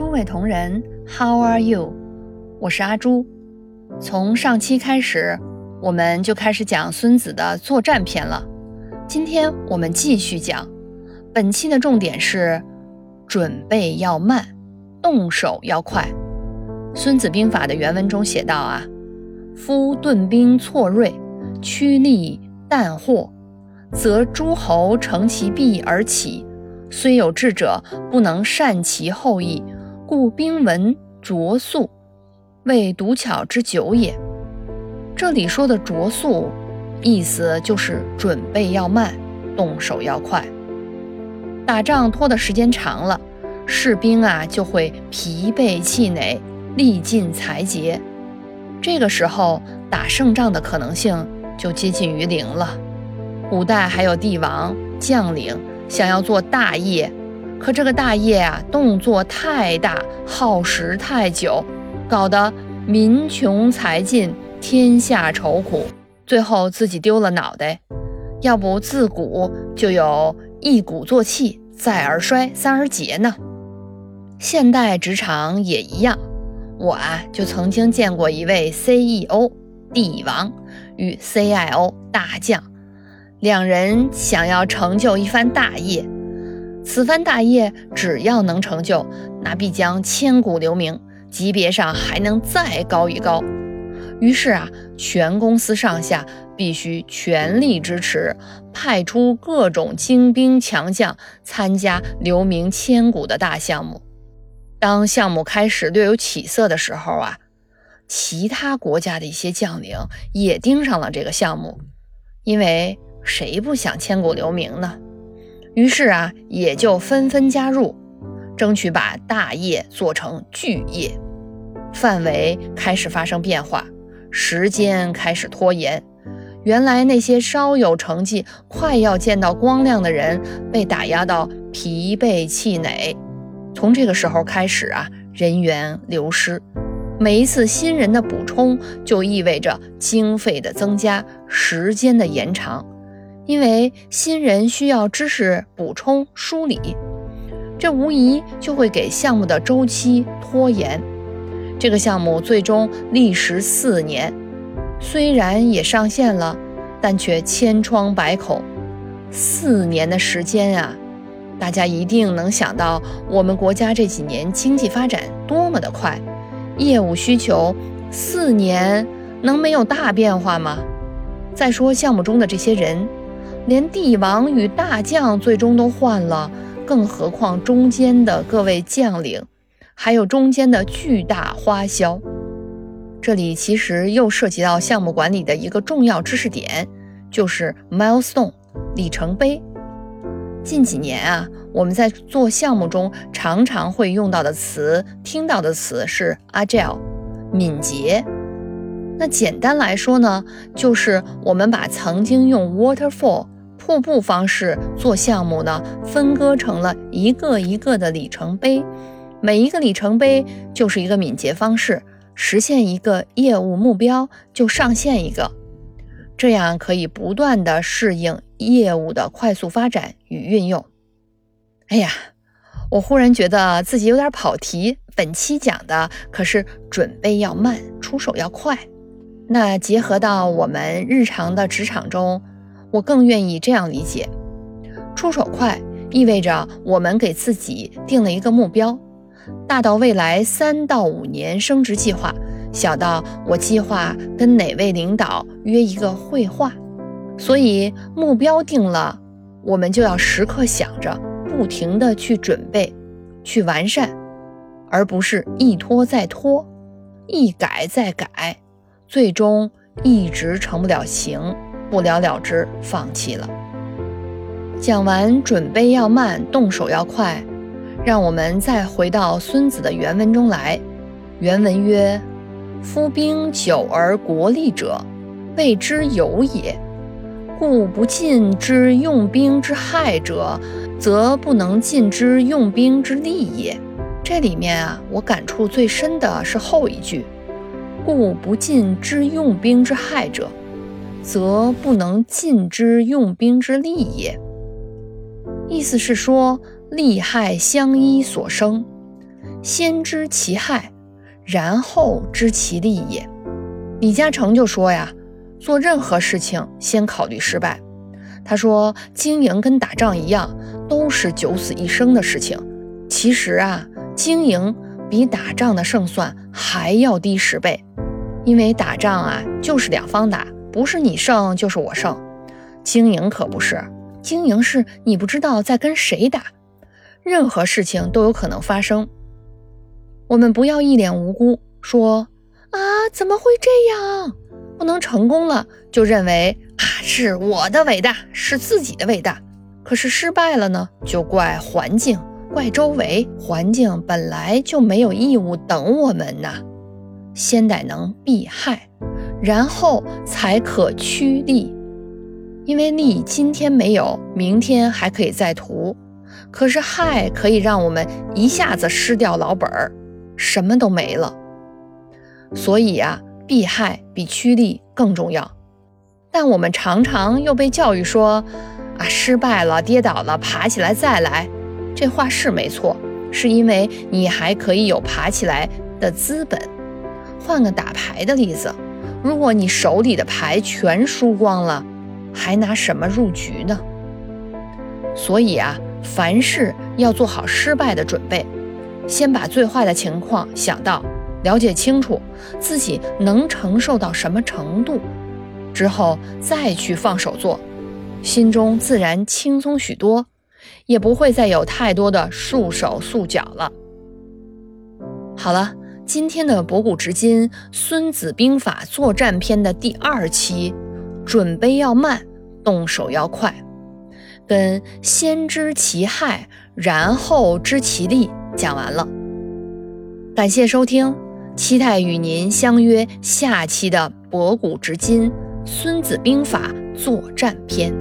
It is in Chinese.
诸位同仁，How are you？我是阿朱。从上期开始，我们就开始讲孙子的作战篇了。今天我们继续讲。本期的重点是：准备要慢，动手要快。《孙子兵法》的原文中写道：“啊，夫顿兵错锐，趋利淡惑，则诸侯乘其弊而起。虽有智者，不能善其后意。”故兵文拙速，为独巧之久也。这里说的拙速，意思就是准备要慢，动手要快。打仗拖的时间长了，士兵啊就会疲惫气馁，力尽财竭。这个时候打胜仗的可能性就接近于零了。古代还有帝王将领想要做大业。可这个大业啊，动作太大，耗时太久，搞得民穷财尽，天下愁苦，最后自己丢了脑袋。要不自古就有一鼓作气，再而衰，三而竭呢？现代职场也一样，我啊就曾经见过一位 CEO 帝王与 CIO 大将，两人想要成就一番大业。此番大业，只要能成就，那必将千古留名，级别上还能再高一高。于是啊，全公司上下必须全力支持，派出各种精兵强将参加留名千古的大项目。当项目开始略有起色的时候啊，其他国家的一些将领也盯上了这个项目，因为谁不想千古留名呢？于是啊，也就纷纷加入，争取把大业做成巨业。范围开始发生变化，时间开始拖延。原来那些稍有成绩、快要见到光亮的人，被打压到疲惫气馁。从这个时候开始啊，人员流失。每一次新人的补充，就意味着经费的增加，时间的延长。因为新人需要知识补充梳理，这无疑就会给项目的周期拖延。这个项目最终历时四年，虽然也上线了，但却千疮百孔。四年的时间啊，大家一定能想到我们国家这几年经济发展多么的快，业务需求四年能没有大变化吗？再说项目中的这些人。连帝王与大将最终都换了，更何况中间的各位将领，还有中间的巨大花销。这里其实又涉及到项目管理的一个重要知识点，就是 milestone 里程碑。近几年啊，我们在做项目中常常会用到的词、听到的词是 agile 敏捷。那简单来说呢，就是我们把曾经用 waterfall 瀑布方式做项目呢，分割成了一个一个的里程碑，每一个里程碑就是一个敏捷方式，实现一个业务目标就上线一个，这样可以不断的适应业务的快速发展与运用。哎呀，我忽然觉得自己有点跑题，本期讲的可是准备要慢，出手要快。那结合到我们日常的职场中，我更愿意这样理解：出手快意味着我们给自己定了一个目标，大到未来三到五年升职计划，小到我计划跟哪位领导约一个会话。所以目标定了，我们就要时刻想着，不停的去准备，去完善，而不是一拖再拖，一改再改。最终一直成不了形，不了了之，放弃了。讲完准备要慢，动手要快，让我们再回到孙子的原文中来。原文曰：“夫兵久而国利者，谓之有也。故不尽之用兵之害者，则不能尽之用兵之利也。”这里面啊，我感触最深的是后一句。故不尽之用兵之害者，则不能尽之用兵之利也。意思是说，利害相依所生，先知其害，然后知其利也。李嘉诚就说呀，做任何事情先考虑失败。他说，经营跟打仗一样，都是九死一生的事情。其实啊，经营比打仗的胜算还要低十倍，因为打仗啊就是两方打，不是你胜就是我胜。经营可不是，经营是你不知道在跟谁打，任何事情都有可能发生。我们不要一脸无辜说。啊，怎么会这样？不能成功了，就认为啊是我的伟大，是自己的伟大。可是失败了呢，就怪环境，怪周围。环境本来就没有义务等我们呐。先得能避害，然后才可趋利。因为利今天没有，明天还可以再图。可是害可以让我们一下子失掉老本儿，什么都没了。所以啊，避害比趋利更重要。但我们常常又被教育说，啊，失败了、跌倒了，爬起来再来。这话是没错，是因为你还可以有爬起来的资本。换个打牌的例子，如果你手里的牌全输光了，还拿什么入局呢？所以啊，凡事要做好失败的准备，先把最坏的情况想到。了解清楚自己能承受到什么程度，之后再去放手做，心中自然轻松许多，也不会再有太多的束手束脚了。好了，今天的博古知今《孙子兵法作战篇》的第二期，准备要慢，动手要快，跟先知其害，然后知其利讲完了。感谢收听。期待与您相约下期的博古知今《孙子兵法作战篇》。